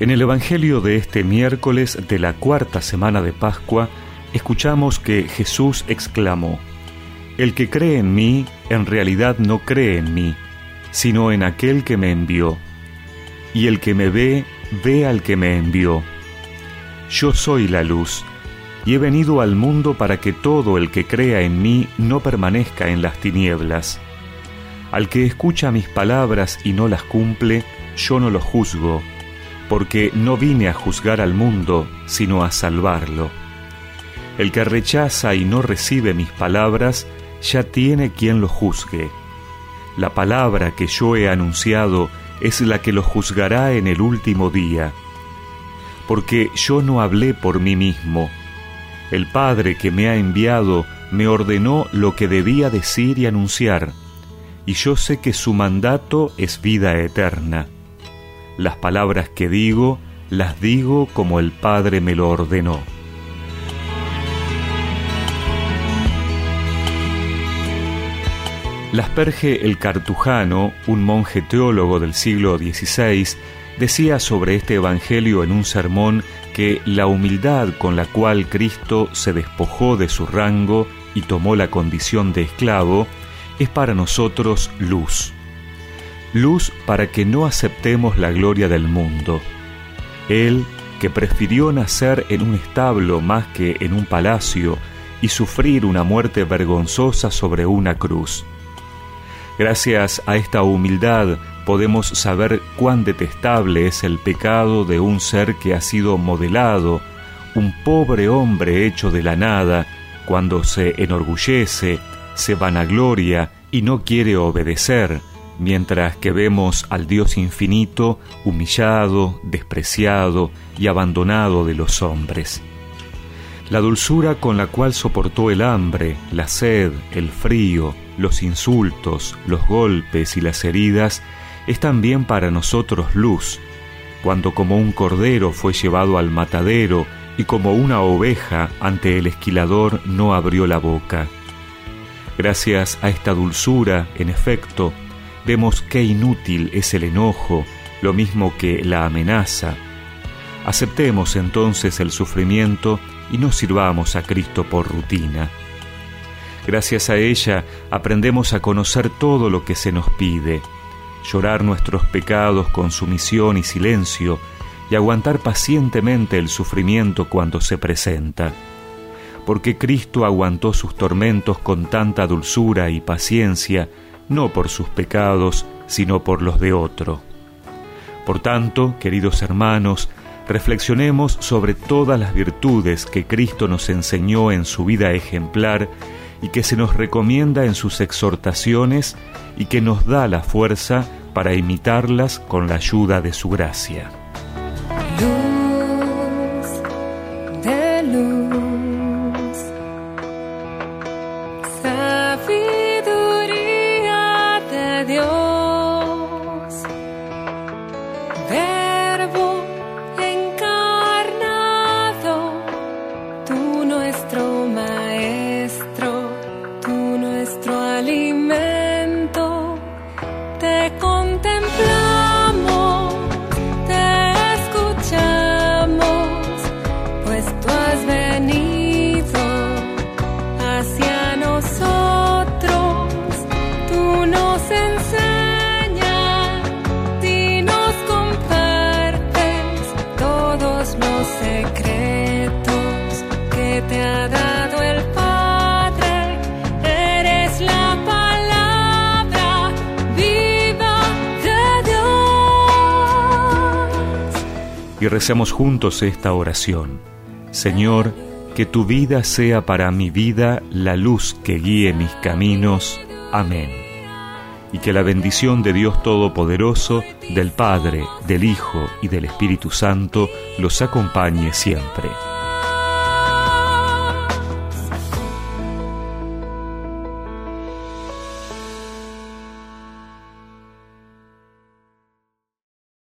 En el Evangelio de este miércoles de la cuarta semana de Pascua, escuchamos que Jesús exclamó, El que cree en mí, en realidad no cree en mí, sino en aquel que me envió. Y el que me ve, ve al que me envió. Yo soy la luz, y he venido al mundo para que todo el que crea en mí no permanezca en las tinieblas. Al que escucha mis palabras y no las cumple, yo no lo juzgo porque no vine a juzgar al mundo, sino a salvarlo. El que rechaza y no recibe mis palabras, ya tiene quien lo juzgue. La palabra que yo he anunciado es la que lo juzgará en el último día. Porque yo no hablé por mí mismo. El Padre que me ha enviado me ordenó lo que debía decir y anunciar, y yo sé que su mandato es vida eterna. Las palabras que digo, las digo como el Padre me lo ordenó. Lasperge el Cartujano, un monje teólogo del siglo XVI, decía sobre este Evangelio en un sermón que la humildad con la cual Cristo se despojó de su rango y tomó la condición de esclavo es para nosotros luz luz para que no aceptemos la gloria del mundo. Él, que prefirió nacer en un establo más que en un palacio y sufrir una muerte vergonzosa sobre una cruz. Gracias a esta humildad podemos saber cuán detestable es el pecado de un ser que ha sido modelado, un pobre hombre hecho de la nada, cuando se enorgullece, se vanagloria y no quiere obedecer, mientras que vemos al Dios infinito humillado, despreciado y abandonado de los hombres. La dulzura con la cual soportó el hambre, la sed, el frío, los insultos, los golpes y las heridas es también para nosotros luz, cuando como un cordero fue llevado al matadero y como una oveja ante el esquilador no abrió la boca. Gracias a esta dulzura, en efecto, vemos qué inútil es el enojo, lo mismo que la amenaza. Aceptemos entonces el sufrimiento y no sirvamos a Cristo por rutina. Gracias a ella aprendemos a conocer todo lo que se nos pide, llorar nuestros pecados con sumisión y silencio, y aguantar pacientemente el sufrimiento cuando se presenta. Porque Cristo aguantó sus tormentos con tanta dulzura y paciencia, no por sus pecados, sino por los de otro. Por tanto, queridos hermanos, reflexionemos sobre todas las virtudes que Cristo nos enseñó en su vida ejemplar y que se nos recomienda en sus exhortaciones y que nos da la fuerza para imitarlas con la ayuda de su gracia. Y recemos juntos esta oración. Señor, que tu vida sea para mi vida la luz que guíe mis caminos. Amén. Y que la bendición de Dios Todopoderoso, del Padre, del Hijo y del Espíritu Santo los acompañe siempre.